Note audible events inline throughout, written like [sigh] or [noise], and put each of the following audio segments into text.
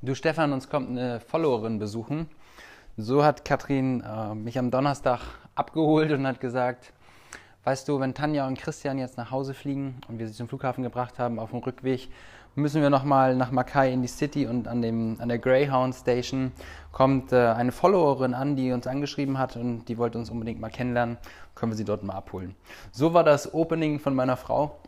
Du Stefan, uns kommt eine Followerin besuchen. So hat Katrin äh, mich am Donnerstag abgeholt und hat gesagt, weißt du, wenn Tanja und Christian jetzt nach Hause fliegen und wir sie zum Flughafen gebracht haben auf dem Rückweg, müssen wir nochmal nach Mackay in die City und an, dem, an der Greyhound Station kommt äh, eine Followerin an, die uns angeschrieben hat und die wollte uns unbedingt mal kennenlernen. Können wir sie dort mal abholen. So war das Opening von meiner Frau.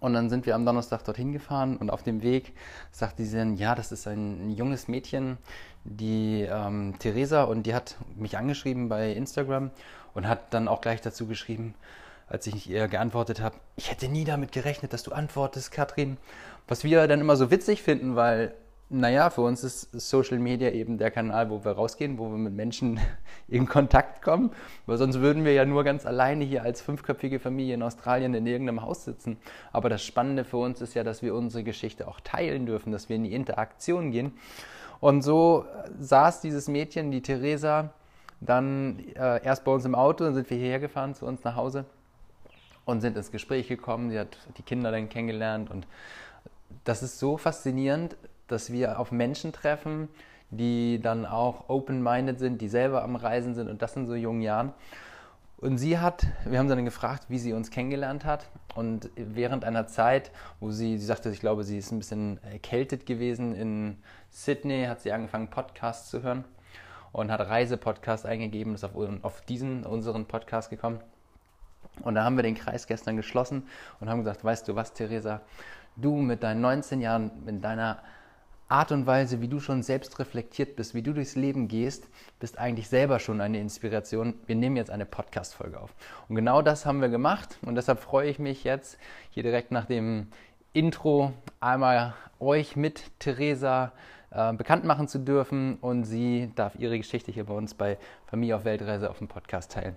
Und dann sind wir am Donnerstag dorthin gefahren und auf dem Weg sagte sie dann, ja, das ist ein, ein junges Mädchen, die ähm, Theresa, und die hat mich angeschrieben bei Instagram und hat dann auch gleich dazu geschrieben, als ich ihr geantwortet habe, ich hätte nie damit gerechnet, dass du antwortest, Katrin. Was wir dann immer so witzig finden, weil naja, für uns ist Social Media eben der Kanal, wo wir rausgehen, wo wir mit Menschen [laughs] in Kontakt kommen. Weil sonst würden wir ja nur ganz alleine hier als fünfköpfige Familie in Australien in irgendeinem Haus sitzen. Aber das Spannende für uns ist ja, dass wir unsere Geschichte auch teilen dürfen, dass wir in die Interaktion gehen. Und so saß dieses Mädchen, die Theresa, dann äh, erst bei uns im Auto, dann sind wir hierher gefahren zu uns nach Hause und sind ins Gespräch gekommen. Sie hat die Kinder dann kennengelernt und das ist so faszinierend, dass wir auf Menschen treffen, die dann auch open-minded sind, die selber am Reisen sind und das in so jungen Jahren. Und sie hat, wir haben sie dann gefragt, wie sie uns kennengelernt hat. Und während einer Zeit, wo sie, sie sagte, ich glaube, sie ist ein bisschen erkältet gewesen in Sydney, hat sie angefangen, Podcasts zu hören und hat Reisepodcast eingegeben, ist auf, auf diesen, unseren Podcast gekommen. Und da haben wir den Kreis gestern geschlossen und haben gesagt, weißt du was, Theresa, du mit deinen 19 Jahren, mit deiner Art und Weise, wie du schon selbst reflektiert bist, wie du durchs Leben gehst, bist eigentlich selber schon eine Inspiration. Wir nehmen jetzt eine Podcast-Folge auf. Und genau das haben wir gemacht und deshalb freue ich mich jetzt hier direkt nach dem Intro einmal euch mit Theresa äh, bekannt machen zu dürfen und sie darf ihre Geschichte hier bei uns bei Familie auf Weltreise auf dem Podcast teilen.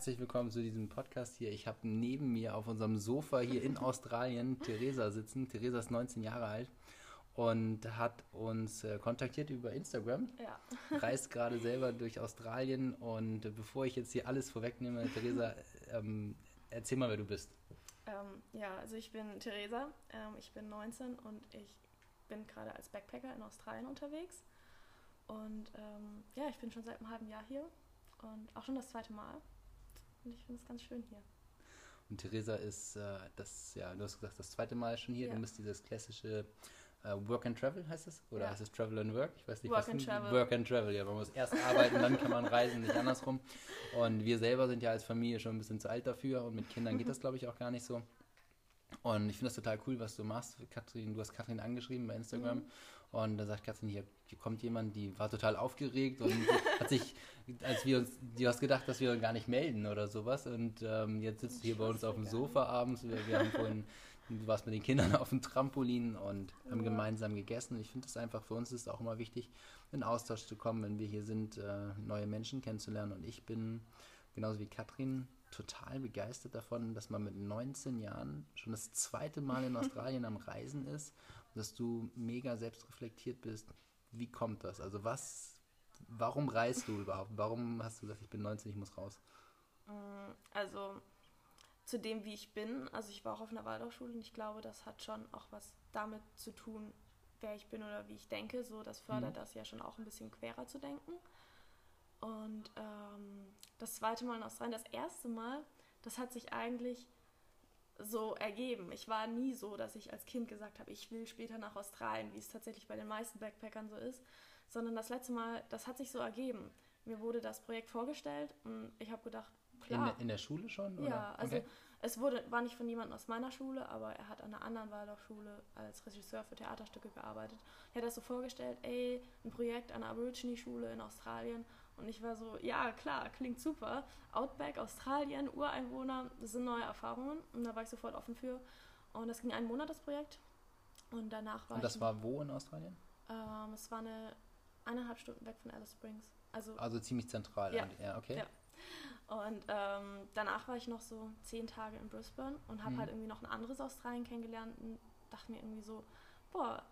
Herzlich willkommen zu diesem Podcast hier. Ich habe neben mir auf unserem Sofa hier in Australien Theresa sitzen. Theresa ist 19 Jahre alt und hat uns äh, kontaktiert über Instagram. Ja. [laughs] Reist gerade selber durch Australien und äh, bevor ich jetzt hier alles vorwegnehme, Theresa, [laughs] ähm, erzähl mal, wer du bist. Ähm, ja, also ich bin Theresa, ähm, ich bin 19 und ich bin gerade als Backpacker in Australien unterwegs. Und ähm, ja, ich bin schon seit einem halben Jahr hier und auch schon das zweite Mal. Und ich finde es ganz schön hier. Und Theresa ist äh, das, ja, du hast gesagt, das zweite Mal schon hier. Ja. Du bist dieses klassische äh, Work and Travel, heißt es? Oder ja. heißt es Travel and Work? Ich weiß nicht, Work was and Travel. Work and Travel, ja. Man muss erst arbeiten, dann kann man reisen, nicht andersrum. Und wir selber sind ja als Familie schon ein bisschen zu alt dafür und mit Kindern geht das, glaube ich, auch gar nicht so. Und ich finde das total cool, was du machst. Katrin, du hast Katrin angeschrieben bei Instagram mhm. und da sagt Katrin, hier, hier kommt jemand, die war total aufgeregt und hat sich, als wir uns, du hast gedacht, dass wir gar nicht melden oder sowas und ähm, jetzt sitzt du hier bei uns auf dem Sofa abends. Wir, wir haben vorhin, du warst mit den Kindern [laughs] auf dem Trampolin und haben ja. gemeinsam gegessen. Ich finde es einfach, für uns ist es auch immer wichtig, in Austausch zu kommen, wenn wir hier sind, äh, neue Menschen kennenzulernen und ich bin, genauso wie Katrin, total begeistert davon, dass man mit 19 Jahren schon das zweite Mal in [laughs] Australien am Reisen ist, dass du mega selbstreflektiert bist, wie kommt das? Also was, warum reist du überhaupt? Warum hast du gesagt, ich bin 19, ich muss raus? Mm, also zu dem, wie ich bin, also ich war auch auf einer Waldorfschule und ich glaube, das hat schon auch was damit zu tun, wer ich bin oder wie ich denke. So, das fördert mhm. das ja schon auch ein bisschen querer zu denken. Und ähm, das zweite Mal in Australien, das erste Mal, das hat sich eigentlich so ergeben. Ich war nie so, dass ich als Kind gesagt habe, ich will später nach Australien, wie es tatsächlich bei den meisten Backpackern so ist, sondern das letzte Mal, das hat sich so ergeben. Mir wurde das Projekt vorgestellt und ich habe gedacht, klar. In, in, der Schule schon? Oder? Ja, also okay. es wurde, war nicht von jemandem aus meiner Schule, aber er hat an einer anderen Waldorfschule als Regisseur für Theaterstücke gearbeitet. Er hat das so vorgestellt, ey, ein Projekt an einer Aborigine-Schule in Australien und ich war so, ja, klar, klingt super. Outback, Australien, Ureinwohner, das sind neue Erfahrungen. Und da war ich sofort offen für. Und das ging einen Monat, das Projekt. Und danach war Und das war wo in Australien? Ähm, es war eine eineinhalb Stunden weg von Alice Springs. Also, also ziemlich zentral. Ja, ja okay. Ja. Und ähm, danach war ich noch so zehn Tage in Brisbane und habe Mhm. halt irgendwie noch ein anderes Australien kennengelernt und dachte mir irgendwie so, boah,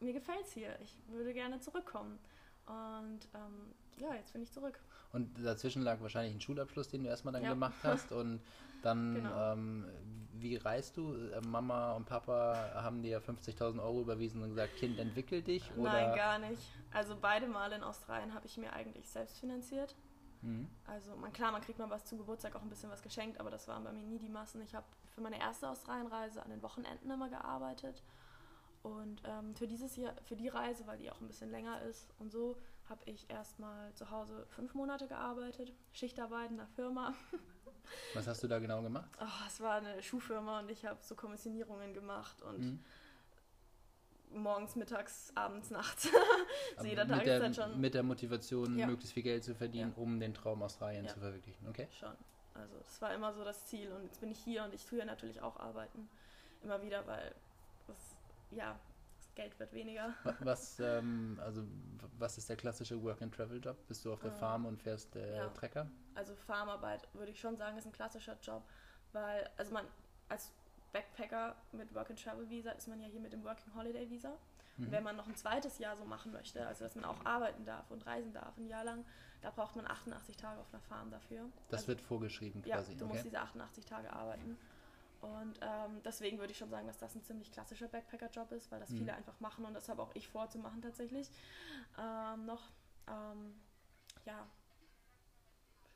mir gefällt's hier, ich würde gerne zurückkommen. Und ähm, ja, jetzt bin ich zurück. Und dazwischen lag wahrscheinlich ein Schulabschluss, den du erstmal dann Ja. gemacht [laughs] hast. Und dann, Genau. ähm, wie reist du? Äh, Mama und Papa haben dir 50.000 Euro überwiesen und gesagt, Kind, entwickel dich? Oder? Nein, gar nicht. Also beide Male in Australien habe ich mir eigentlich selbst finanziert. Mhm. Also man, klar, man kriegt mal was zum Geburtstag, auch ein bisschen was geschenkt, aber das waren bei mir nie die Massen. Ich habe für meine erste Australienreise an den Wochenenden immer gearbeitet. Und ähm, für dieses Jahr, für die Reise, weil die auch ein bisschen länger ist und so, habe ich erstmal zu Hause fünf Monate gearbeitet, Schichtarbeit in der Firma. Was hast du da genau gemacht? Oh, es war eine Schuhfirma und ich habe so Kommissionierungen gemacht und Mhm. morgens, mittags, abends, nachts. [laughs] So jeder mit, Tag der, ist dann schon. mit der Motivation, Ja. möglichst viel Geld zu verdienen, Ja. um den Traum Australien Ja. zu verwirklichen. Okay? Schon. Also das war immer so das Ziel und jetzt bin ich hier und ich tue ja natürlich auch arbeiten. Immer wieder, weil das, ja, Geld wird weniger. Wa- Was, ähm, also, was ist der klassische Work-and-Travel-Job? Bist du auf der Äh, Farm und fährst äh, ja. Trecker? Also Farmarbeit würde ich schon sagen, ist ein klassischer Job, weil, also man als Backpacker mit Work and Travel Visa ist man ja hier mit dem Working Holiday Visa. Und Mhm. wenn man noch ein zweites Jahr so machen möchte, also dass man auch arbeiten darf und reisen darf, ein Jahr lang, da braucht man 88 Tage auf einer Farm dafür. Das also, wird vorgeschrieben Ja, quasi. du okay? musst diese 88 Tage arbeiten. Und ähm, deswegen würde ich schon sagen, dass das ein ziemlich klassischer Backpacker-Job ist, weil das Mhm. viele einfach machen und das habe auch ich vor zu machen tatsächlich. Ähm, noch, ähm, ja,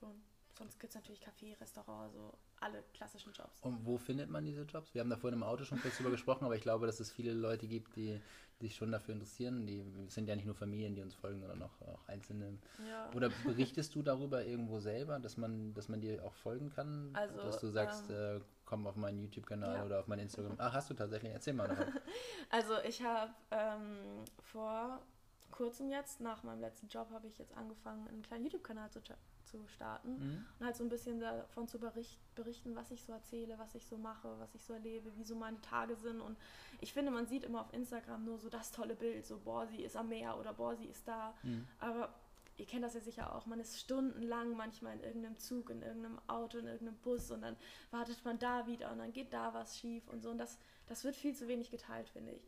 schon. Sonst gibt es natürlich Café, Restaurant, so alle klassischen Jobs. Und wo findet man diese Jobs? Wir haben da vorhin im Auto schon kurz drüber gesprochen, aber ich glaube, dass es viele Leute gibt, die, die sich schon dafür interessieren. Die sind ja nicht nur Familien, die uns folgen, sondern auch, auch Einzelne. Ja. Oder [laughs] berichtest du darüber irgendwo selber, dass man, dass man dir auch folgen kann? Also, dass du sagst, äh, komm auf meinen YouTube-Kanal Ja. oder auf mein Instagram. Ach, hast du tatsächlich? Erzähl mal. [laughs] Also ich habe ähm, vor kurzem jetzt, nach meinem letzten Job, habe ich jetzt angefangen, einen kleinen YouTube-Kanal zu, zu starten. Mhm. Und halt so ein bisschen davon zu bericht, berichten, was ich so erzähle, was ich so mache, was ich so erlebe, wie so meine Tage sind. Und ich finde, man sieht immer auf Instagram nur so das tolle Bild, so boah, sie ist am Meer oder boah, sie ist da. Mhm. Aber ihr kennt das ja sicher auch, man ist stundenlang manchmal in irgendeinem Zug, in irgendeinem Auto, in irgendeinem Bus und dann wartet man da wieder und dann geht da was schief und so. Und das, das wird viel zu wenig geteilt, finde ich.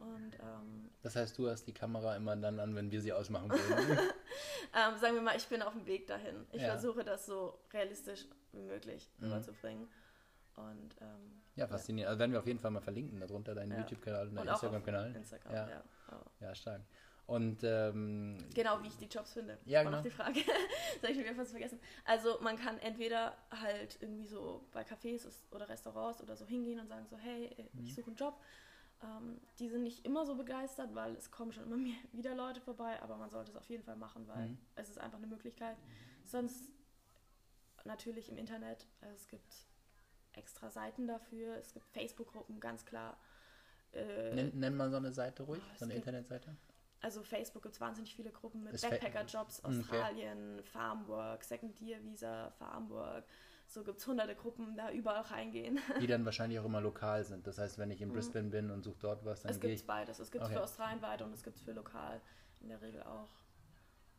Und ähm, Das heißt, du hast die Kamera immer dann an, wenn wir sie ausmachen wollen. [laughs] ähm, sagen wir mal, ich bin auf dem Weg dahin. Ich Ja. versuche das so realistisch wie möglich Mhm. rüberzubringen. Und ähm, ja, faszinierend. Also werden wir auf jeden Fall mal verlinken, darunter deinen Ja. YouTube-Kanal und deinen Instagram-Kanal. Instagram, Ja. ja. Aber Ja, stark. Und ähm, Genau, wie ich die Jobs finde. Ja, War genau. noch die Frage. [laughs] das habe ich wieder fast vergessen. Also man kann entweder halt irgendwie so bei Cafés oder Restaurants oder so hingehen und sagen so, hey, Mhm. ich suche einen Job. Ähm, die sind nicht immer so begeistert, weil es kommen schon immer [laughs] mehr, wieder Leute vorbei, aber man sollte es auf jeden Fall machen, weil Mhm. es ist einfach eine Möglichkeit. Sonst natürlich im Internet, es gibt extra Seiten dafür, es gibt Facebook-Gruppen, ganz klar. Äh, nenn, nenn mal so eine Seite ruhig, Oh, es so eine gibt- Internetseite. also Facebook gibt es wahnsinnig viele Gruppen mit Backpacker-Jobs, okay. Australien, Farmwork, Second Year Visa, Farmwork. So gibt es hunderte Gruppen, da überall reingehen. [laughs] Die dann wahrscheinlich auch immer lokal sind. Das heißt, wenn ich in Brisbane bin und suche dort was, dann Mhm. es gibt beides. Es gibt Okay. für Australien weit und es gibt für lokal in der Regel auch.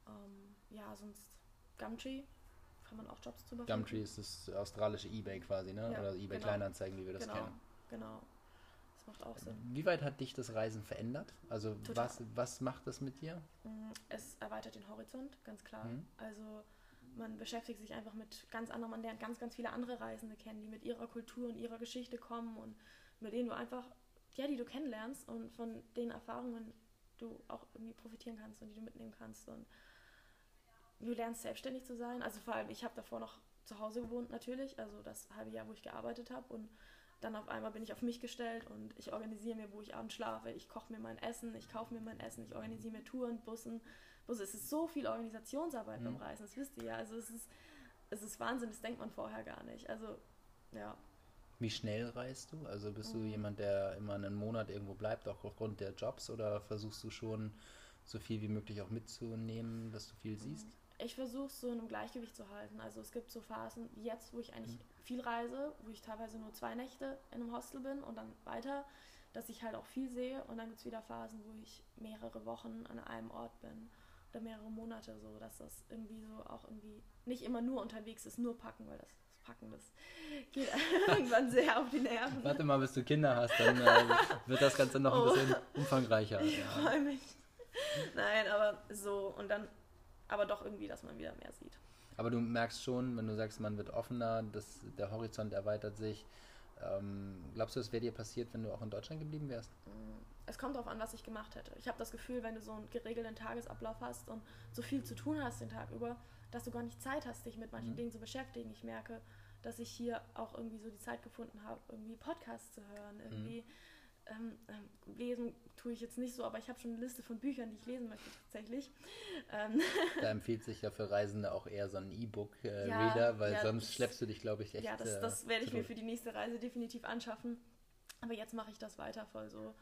Ähm, ja, sonst Gumtree kann man auch Jobs drüber finden. Gumtree ist das australische Ebay quasi, ne? Ja, Oder Ebay genau. Kleinanzeigen, wie wir das Genau, kennen. genau. Das macht auch Sinn. Wie weit hat dich das Reisen verändert? Also Total. was, was macht das mit dir? Mm, Es erweitert den Horizont, ganz klar. Mhm. Also man beschäftigt sich einfach mit ganz anderen, man lernt ganz, ganz viele andere Reisende kennen, die mit ihrer Kultur und ihrer Geschichte kommen und mit denen du einfach, ja, die du kennenlernst und von den Erfahrungen du auch irgendwie profitieren kannst und die du mitnehmen kannst. Und du lernst selbstständig zu sein. Also vor allem, ich habe davor noch zu Hause gewohnt natürlich, also das halbe Jahr, wo ich gearbeitet habe und dann auf einmal bin ich auf mich gestellt und ich organisiere mir, wo ich abends schlafe, ich koche mir mein Essen, ich kaufe mir mein Essen, ich organisiere mir Touren, Bussen, Busse. Es ist so viel Organisationsarbeit beim Mhm. Reisen, das wisst ihr ja. Also es ist, es ist Wahnsinn, das denkt man vorher gar nicht. Also ja, Wie schnell reist du? Also bist du Mhm. jemand, der immer einen Monat irgendwo bleibt, auch aufgrund der Jobs, oder versuchst du schon so viel wie möglich auch mitzunehmen, dass du viel siehst? ich versuche es so in einem Gleichgewicht zu halten. Also es gibt so Phasen wie jetzt, wo ich eigentlich Mhm. viel reise, wo ich teilweise nur zwei Nächte in einem Hostel bin und dann weiter, dass ich halt auch viel sehe. Und dann gibt es wieder Phasen, wo ich mehrere Wochen an einem Ort bin. Oder mehrere Monate so, dass das irgendwie so auch irgendwie nicht immer nur unterwegs ist, nur packen, weil das, das Packen, das geht [laughs] irgendwann sehr auf die Nerven. Warte mal, bis du Kinder hast, dann äh, wird das Ganze noch Oh. ein bisschen umfangreicher. [laughs] Ich Ja. freue mich. Nein, aber so und dann, aber doch irgendwie, dass man wieder mehr sieht. Aber du merkst schon, wenn du sagst, man wird offener, dass der Horizont erweitert sich. Ähm, glaubst du, es wäre dir passiert, wenn du auch in Deutschland geblieben wärst? Es kommt darauf an, was ich gemacht hätte. Ich habe das Gefühl, wenn du so einen geregelten Tagesablauf hast und so viel zu tun hast den Tag über, dass du gar nicht Zeit hast, dich mit manchen Mhm. Dingen zu beschäftigen. Ich merke, dass ich hier auch irgendwie so die Zeit gefunden habe, irgendwie Podcasts zu hören, irgendwie ähm, ähm, lesen tue ich jetzt nicht so, aber ich habe schon eine Liste von Büchern, die ich lesen möchte tatsächlich. Ähm, [laughs] Da empfiehlt sich ja für Reisende auch eher so ein E-Book-Reader, Ja, weil ja, sonst das- schleppst du dich, glaube ich, echt. ja, das, äh, das werde ich mir für die nächste Reise definitiv anschaffen. Aber jetzt mache ich das weiter voll so.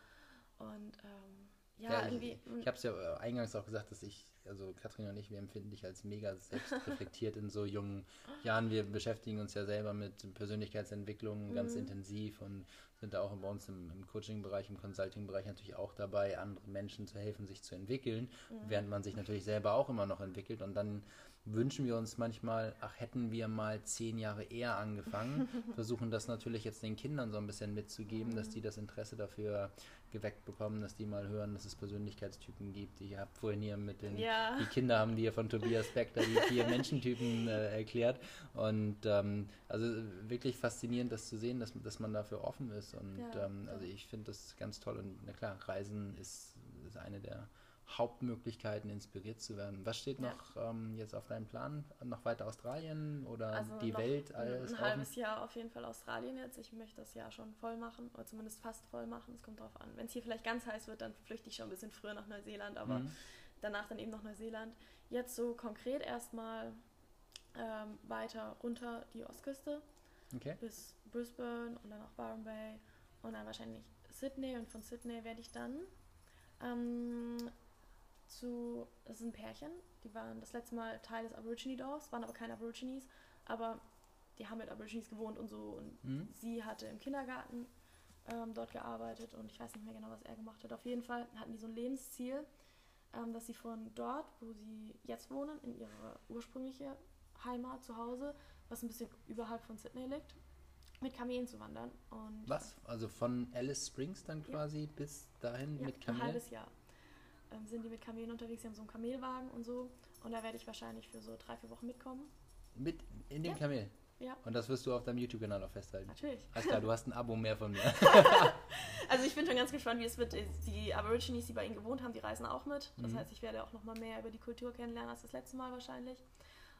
Und ähm, ja, Ja, irgendwie. ich ich habe es ja äh, eingangs auch gesagt, dass ich, also Katrin und ich, wir empfinden dich als mega selbstreflektiert in so jungen Jahren. Wir beschäftigen uns ja selber mit Persönlichkeitsentwicklung ganz Mhm. intensiv und sind da auch bei uns im, im Coaching-Bereich, im Consulting-Bereich natürlich auch dabei, anderen Menschen zu helfen, sich zu entwickeln, Mhm. während man sich natürlich selber auch immer noch entwickelt. Und dann wünschen wir uns manchmal, ach, hätten wir mal zehn Jahre eher angefangen, [laughs] versuchen das natürlich jetzt den Kindern so ein bisschen mitzugeben, dass die das Interesse dafür geweckt bekommen, dass die mal hören, dass es Persönlichkeitstypen gibt. Ich habe vorhin hier mit den Ja. die Kinder haben die hier von Tobias Beck da die vier [laughs] Menschentypen äh, erklärt. Und ähm, also wirklich faszinierend, das zu sehen, dass, dass man dafür offen ist. Und Ja, ähm, also ich finde das ganz toll. Und na klar, Reisen ist, ist eine der Hauptmöglichkeiten, inspiriert zu werden. Was steht Ja. noch ähm, jetzt auf deinem Plan? Noch weiter Australien oder Also die Welt? ein, Alles ein offen? halbes Jahr auf jeden Fall Australien jetzt. Ich möchte das Jahr schon voll machen, oder zumindest fast voll machen. Es kommt drauf an. Wenn es hier vielleicht ganz heiß wird, dann flüchte ich schon ein bisschen früher nach Neuseeland, aber Mhm. danach dann eben noch Neuseeland. Jetzt so konkret erstmal ähm, weiter runter die Ostküste Okay. bis Brisbane und dann auch Byron Bay und dann wahrscheinlich Sydney und von Sydney werde ich dann ähm, zu, das ist ein Pärchen, die waren das letzte Mal Teil des Aborigine-Dorfs, waren aber keine Aborigines, aber die haben mit Aborigines gewohnt und so und Mhm. sie hatte im Kindergarten ähm, dort gearbeitet und ich weiß nicht mehr genau, was er gemacht hat. Auf jeden Fall hatten die so ein Lebensziel, ähm, dass sie von dort, wo sie jetzt wohnen, in ihre ursprüngliche Heimat zu Hause, was ein bisschen überhalb von Sydney liegt, mit Kamelen zu wandern. Und Was? Also von Alice Springs dann Ja. quasi bis dahin Ja, mit ein Kamelen? halbes Jahr ähm, sind die mit Kamelen unterwegs. Sie haben so einen Kamelwagen und so. Und da werde ich wahrscheinlich für so drei, vier Wochen mitkommen. Mit in dem Ja. Kamel? Ja, Und das wirst du auf deinem YouTube-Kanal auch festhalten? natürlich. Alles klar, du hast ein Abo mehr von mir. [laughs] Also ich bin schon ganz gespannt, wie es wird. Die Aborigines, die bei ihnen gewohnt haben, die reisen auch mit. Das Mhm. heißt, ich werde auch noch mal mehr über die Kultur kennenlernen als das letzte Mal wahrscheinlich.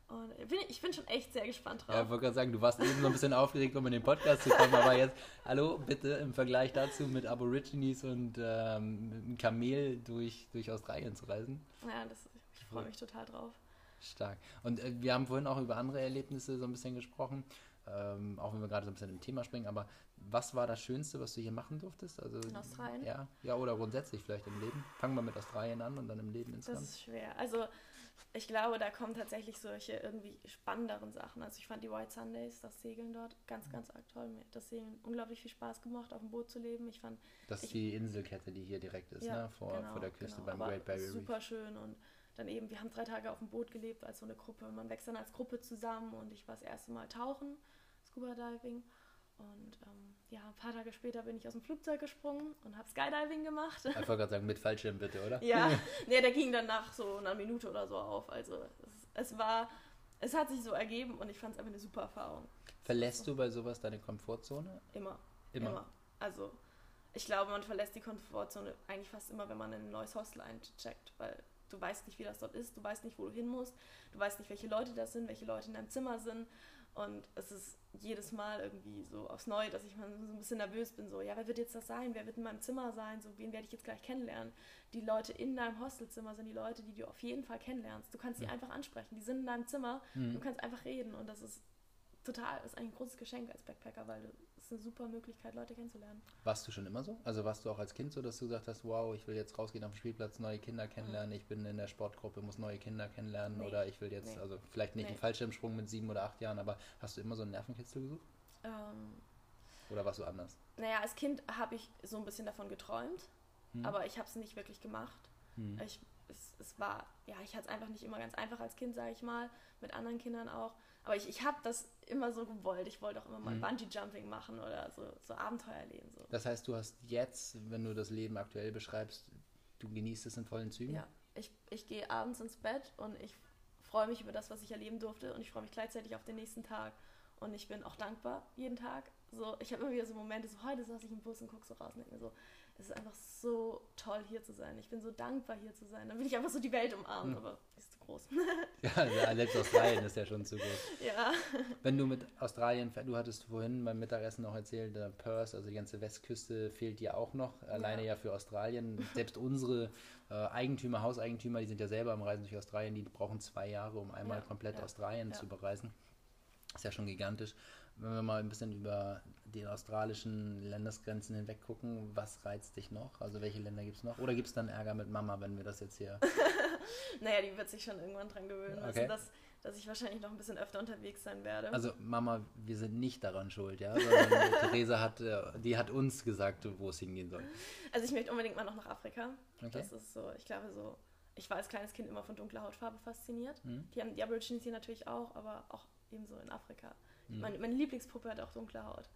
Und ich bin, schon echt sehr gespannt drauf. Ja, ich wollte gerade sagen, du warst eben so ein bisschen aufgeregt, um in den Podcast zu kommen, aber jetzt, hallo, bitte im Vergleich dazu mit Aborigines und ähm, mit einem Kamel durch, durch Australien zu reisen. Ja, das, ich freue mich total drauf. Stark. Und äh, wir haben vorhin auch über andere Erlebnisse so ein bisschen gesprochen, ähm, auch wenn wir gerade so ein bisschen im Thema springen, aber was war das Schönste, was du hier machen durftest? Also, In Australien? Ja, ja, oder grundsätzlich vielleicht im Leben. Fangen wir mit Australien an und dann im Leben Das insgesamt. ist schwer. Also ich glaube, da kommen tatsächlich solche irgendwie spannenderen Sachen. Also ich fand die White Sundays, das Segeln dort, ganz, ganz arg toll. Mir hat das Segeln unglaublich viel Spaß gemacht, auf dem Boot zu leben. Ich fand Das ist ich- die Inselkette, die hier direkt ist, ne? vor, genau, vor der Küste genau. beim Aber Great Barrier Reef. Super schön und dann eben, wir haben drei Tage auf dem Boot gelebt als so eine Gruppe. Man wächst dann als Gruppe zusammen und ich war das erste Mal tauchen, Scuba Diving. Und ähm, ja, ein paar Tage später bin ich aus dem Flugzeug gesprungen und habe Skydiving gemacht. Ich wollte gerade sagen, mit Fallschirm bitte, oder? ja, [laughs] nee, der ging dann nach so einer Minute oder so auf. Also es, es war, es hat sich so ergeben und ich fand es einfach eine super Erfahrung. Verlässt du bei sowas deine Komfortzone? Immer. Immer. Immer. Also, ich glaube, man verlässt die Komfortzone eigentlich fast immer, wenn man in ein neues Hostel eincheckt, weil du weißt nicht, wie das dort ist, du weißt nicht, wo du hin musst, du weißt nicht, welche Leute das sind, welche Leute in deinem Zimmer sind. Und es ist jedes Mal irgendwie so aufs Neue, dass ich mal so ein bisschen nervös bin, so, ja, wer wird jetzt das sein? Wer wird in meinem Zimmer sein? So, wen werde ich jetzt gleich kennenlernen? Die Leute in deinem Hostelzimmer sind die Leute, die du auf jeden Fall kennenlernst. Du kannst sie Ja. einfach ansprechen. Die sind in deinem Zimmer, Mhm. du kannst einfach reden und das ist total, ist ein großes Geschenk als Backpacker, weil es ist eine super Möglichkeit, Leute kennenzulernen. Warst du schon immer so? Also warst du auch als Kind so, dass du gesagt hast, wow, ich will jetzt rausgehen auf den Spielplatz, neue Kinder kennenlernen, ich bin in der Sportgruppe, muss neue Kinder kennenlernen Nee. oder ich will jetzt, Nee. also vielleicht nicht Nee. einen Fallschirmsprung mit sieben oder acht Jahren, aber hast du immer so einen Nervenkitzel gesucht? Ähm, Oder warst du anders? naja, als Kind habe ich so ein bisschen davon geträumt, Hm? aber ich habe es nicht wirklich gemacht. Hm. Ich es, es war, ja, ich hatte es einfach nicht immer ganz einfach als Kind, sage ich mal, mit anderen Kindern auch. Aber ich, ich habe das immer so gewollt. Ich wollte auch immer mal Mhm. Bungee-Jumping machen oder so, so Abenteuer erleben. So. Das heißt, du hast jetzt, wenn du das Leben aktuell beschreibst, du genießt es in vollen Zügen? Ja, ich, ich gehe abends ins Bett und ich freue mich über das, was ich erleben durfte und ich freue mich gleichzeitig auf den nächsten Tag. Und ich bin auch dankbar jeden Tag. So, ich habe immer wieder so Momente, so heute saß ich im Bus und gucke so raus und denke mir so, es ist einfach so toll hier zu sein. Ich bin so dankbar hier zu sein. Dann will ich einfach so die Welt umarmen, aber die ist zu groß. [laughs] [laughs] Ja, also selbst Australien ist ja schon zu groß. ja. Wenn du mit Australien, du hattest vorhin beim Mittagessen auch erzählt, der Perth, also die ganze Westküste fehlt dir auch noch, alleine ja für Australien. Selbst unsere äh, Eigentümer, Hauseigentümer, die sind ja selber am Reisen durch Australien, die brauchen zwei Jahre, um einmal Ja, komplett ja, Australien ja. zu bereisen. Ist ja schon gigantisch. Wenn wir mal ein bisschen über die australischen Landesgrenzen hinweg gucken, was reizt dich noch? Also welche Länder gibt es noch? Oder gibt es dann Ärger mit Mama, wenn wir das jetzt hier... [laughs] Naja, die wird sich schon irgendwann dran gewöhnen Okay. müssen, dass, dass ich wahrscheinlich noch ein bisschen öfter unterwegs sein werde. Also Mama, wir sind nicht daran schuld, ja. Sondern [laughs] Theresa hat, äh, die hat uns gesagt, wo es hingehen soll. Also ich möchte unbedingt mal noch nach Afrika. Okay. Das ist so, ich glaube so, ich war als kleines Kind immer von dunkler Hautfarbe fasziniert. Mhm. Die haben die Aborigines hier natürlich auch, aber auch ebenso in Afrika. Mhm. Meine, meine Lieblingspuppe hat auch dunkle Haut.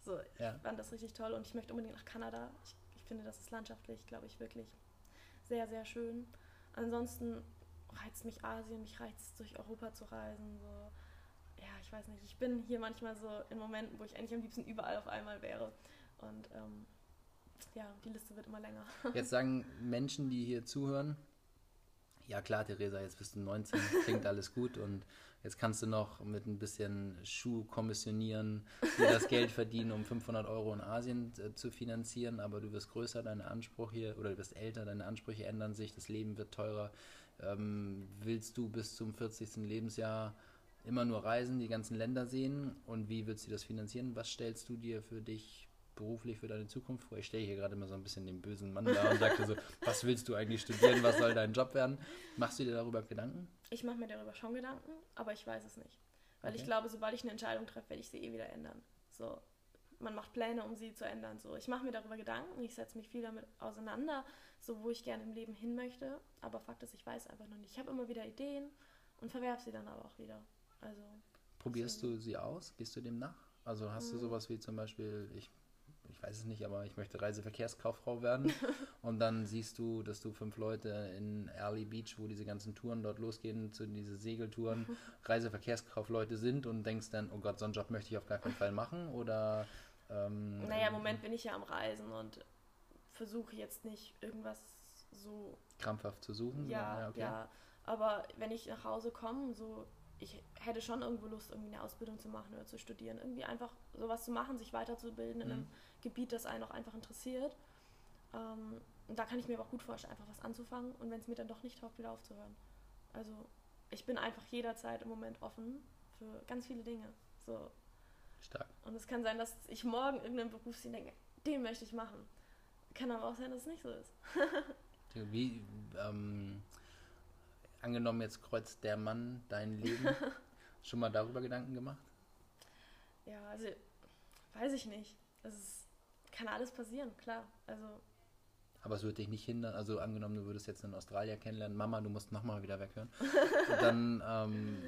So, Ja. ich fand das richtig toll und ich möchte unbedingt nach Kanada. Ich, ich finde, das ist landschaftlich, glaube ich, wirklich sehr, sehr schön. Ansonsten reizt mich Asien, mich reizt es, durch Europa zu reisen. So. Ja, ich weiß nicht. Ich bin hier manchmal so in Momenten, wo ich eigentlich am liebsten überall auf einmal wäre. Und ähm, ja, die Liste wird immer länger. Jetzt sagen [laughs] Menschen, die hier zuhören, ja klar, Theresa, jetzt bist du 19, klingt alles gut und jetzt kannst du noch mit ein bisschen Schuh kommissionieren, dir das Geld verdienen, um 500 Euro in Asien äh, zu finanzieren, aber du wirst größer, deine Ansprüche, oder du wirst älter, deine Ansprüche ändern sich, das Leben wird teurer. Ähm, willst du bis zum 40. Lebensjahr immer nur reisen, die ganzen Länder sehen und wie willst du das finanzieren? Was stellst du dir für dich beruflich für deine Zukunft vor? Ich stelle hier gerade mal so ein bisschen den bösen Mann da und sagte so, [laughs] was willst du eigentlich studieren, was soll dein Job werden? Machst du dir darüber Gedanken? Ich mache mir darüber schon Gedanken, aber ich weiß es nicht. Weil ich Okay. glaube, sobald ich eine Entscheidung treffe, werde ich sie eh wieder ändern. So, man macht Pläne, um sie zu ändern. So, ich mache mir darüber Gedanken, ich setze mich viel damit auseinander, so wo ich gerne im Leben hin möchte. Aber Fakt ist, ich weiß einfach noch nicht. Ich habe immer wieder Ideen und verwerfe sie dann aber auch wieder. Also, Probierst du sie aus? Gehst du dem nach? Also hast du sowas wie zum Beispiel, ich, ich weiß es nicht, aber ich möchte Reiseverkehrskauffrau werden [laughs] und dann siehst du, dass du fünf Leute in Early Beach, wo diese ganzen Touren dort losgehen, zu diese Segeltouren, [laughs] Reiseverkehrskaufleute sind und denkst dann, oh Gott, so einen Job möchte ich auf gar keinen Fall machen oder ähm, naja, im Moment bin ich ja am Reisen und versuche jetzt nicht irgendwas so krampfhaft zu suchen? Ja, sondern- ja. Aber wenn ich nach Hause komme, so, ich hätte schon irgendwo Lust, irgendwie eine Ausbildung zu machen oder zu studieren. Irgendwie einfach sowas zu machen, sich weiterzubilden in einem Mhm. Gebiet, das einen auch einfach interessiert. Ähm, und da kann ich mir aber auch gut vorstellen, einfach was anzufangen und wenn es mir dann doch nicht taugt, wieder aufzuhören. Also ich bin einfach jederzeit im Moment offen für ganz viele Dinge. So. Stark. Und es kann sein, dass ich morgen irgendeinen Berufsziel denke, den möchte ich machen. Kann aber auch sein, dass es nicht so ist. [laughs] Wie, ähm, angenommen, jetzt kreuzt der Mann dein Leben. [laughs] Schon mal darüber Gedanken gemacht? Ja, also weiß ich nicht. Es kann alles passieren, klar. Also Aber es würde dich nicht hindern, also angenommen, du würdest jetzt einen Australier kennenlernen, Mama, du musst nochmal wieder weghören. [laughs] Dann ähm,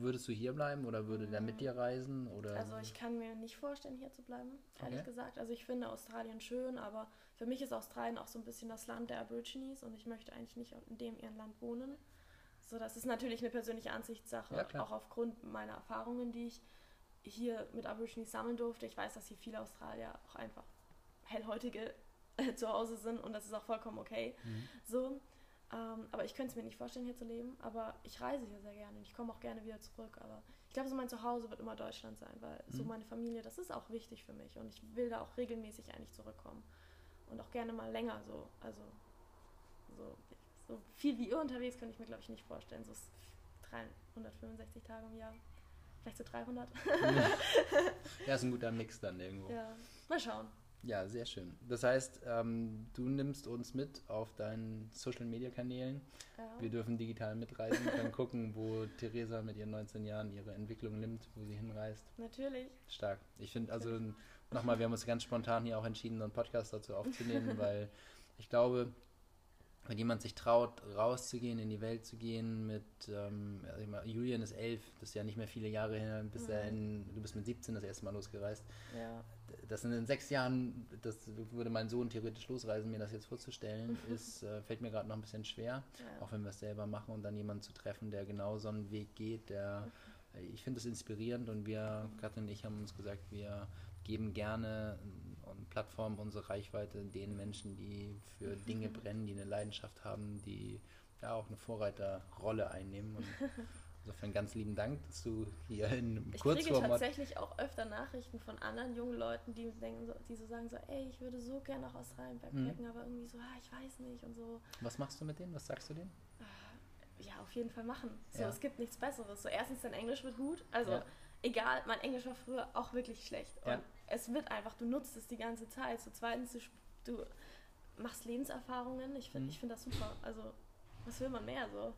würdest du hier bleiben oder würde der mit dir reisen? Oder? Also ich kann mir nicht vorstellen, hier zu bleiben, ehrlich Okay. gesagt. Also ich finde Australien schön, aber für mich ist Australien auch so ein bisschen das Land der Aborigines und ich möchte eigentlich nicht in dem ihren Land wohnen. So, das ist natürlich eine persönliche Ansichtssache, Ja, auch aufgrund meiner Erfahrungen, die ich hier mit Aborigines sammeln durfte. Ich weiß, dass hier viele Australier auch einfach hellhäutige zu Hause sind und das ist auch vollkommen okay. Mhm. So, ähm, aber ich könnte es mir nicht vorstellen, hier zu leben. Aber ich reise hier sehr gerne und ich komme auch gerne wieder zurück. Aber ich glaube, so mein Zuhause wird immer Deutschland sein, weil so Mhm. meine Familie, das ist auch wichtig für mich und ich will da auch regelmäßig eigentlich zurückkommen und auch gerne mal länger so. Also so, so viel wie ihr unterwegs könnte ich mir glaube ich nicht vorstellen. So s- 365 Tage im Jahr, vielleicht so 300. [laughs] Ja, ist ein guter Mix dann irgendwo. Ja, ja, mal schauen. sehr schön. Das heißt, ähm, du nimmst uns mit auf deinen Social-Media-Kanälen. Ja. Wir dürfen digital mitreisen, können gucken, wo Theresa mit ihren 19 Jahren ihre Entwicklung nimmt, wo sie hinreist. Natürlich. Stark. Ich finde, also nochmal, wir haben uns ganz spontan hier auch entschieden, einen Podcast dazu aufzunehmen, [laughs] weil ich glaube, wenn jemand sich traut, rauszugehen, in die Welt zu gehen mit, ähm, also Julian ist elf, das ist ja nicht mehr viele Jahre her, bis er in, du bist mit 17 das erste Mal losgereist. Ja. Das sind in sechs Jahren, das würde mein Sohn theoretisch losreisen, mir das jetzt vorzustellen, ist, äh, fällt mir gerade noch ein bisschen schwer, Ja. auch wenn wir es selber machen und dann jemanden zu treffen, der genau so einen Weg geht, der, ich finde das inspirierend und wir, Katrin und ich haben uns gesagt, wir geben gerne eine Plattform, unsere Reichweite den Menschen, die für Dinge brennen, die eine Leidenschaft haben, die ja auch eine Vorreiterrolle einnehmen. Und [laughs] insofern ganz lieben Dank, dass du hier in Ich kriege tatsächlich auch öfter Nachrichten von anderen jungen Leuten, die denken, so, die so sagen so, ey, ich würde so gerne nach Australien backpacken, aber irgendwie so, ah, ich weiß nicht und so. Was machst du mit denen? Was sagst du denen? Ja, auf jeden Fall machen. So, Ja. es gibt nichts Besseres. So, erstens, dein Englisch wird gut. Also, Ja. egal, mein Englisch war früher auch wirklich schlecht. Und Ja. Es wird einfach, du nutzt es die ganze Zeit. So, zweitens, du, du machst Lebenserfahrungen. Ich finde Mhm. ich find das super. Also, was will man mehr so?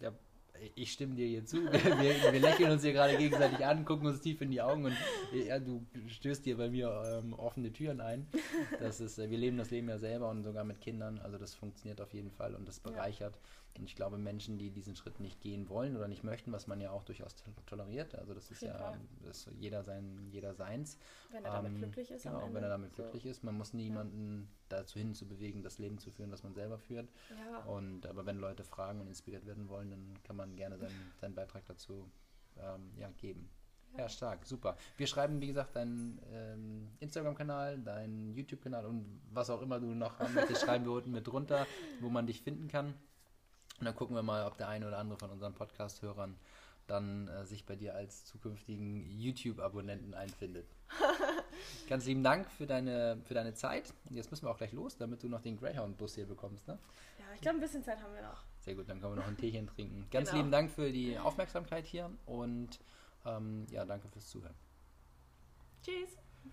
Ja, ich stimme dir hier zu. Wir, wir, wir lächeln uns hier gerade gegenseitig an, gucken uns tief in die Augen und ja, du stößt dir bei mir ähm, offene Türen ein. Das ist, äh, wir leben das Leben ja selber und sogar mit Kindern. Also das funktioniert auf jeden Fall und das Ja. Und ich glaube, Menschen, die diesen Schritt nicht gehen wollen oder nicht möchten, was man ja auch durchaus to- toleriert, also das ist ja das ist jeder sein, jeder seins. Wenn er damit Ähm, glücklich ist. Genau, wenn er damit so. glücklich ist. Man muss niemanden dazu hin zu bewegen, das Leben zu führen, das man selber führt. Ja. Und aber wenn Leute fragen und inspiriert werden wollen, dann kann man gerne seinen, [laughs] seinen Beitrag dazu ähm, ja, geben. Ja. stark, super. Wir schreiben, wie gesagt, deinen ähm, Instagram-Kanal, deinen YouTube-Kanal und was auch immer du noch möchtest, schreiben wir unten mit drunter, wo man dich finden kann. Und dann gucken wir mal, ob der eine oder andere von unseren Podcast-Hörern dann äh, sich bei dir als zukünftigen YouTube-Abonnenten einfindet. [laughs] Ganz lieben Dank für deine, für deine Zeit. Und jetzt müssen wir auch gleich los, damit du noch den Greyhound-Bus hier bekommst. Ne? ja, ich glaube, ein bisschen Zeit haben wir noch. Sehr gut, dann können wir noch ein Teechen trinken. Ganz Genau. lieben Dank für die Aufmerksamkeit hier und ähm, ja, danke fürs Zuhören. Tschüss.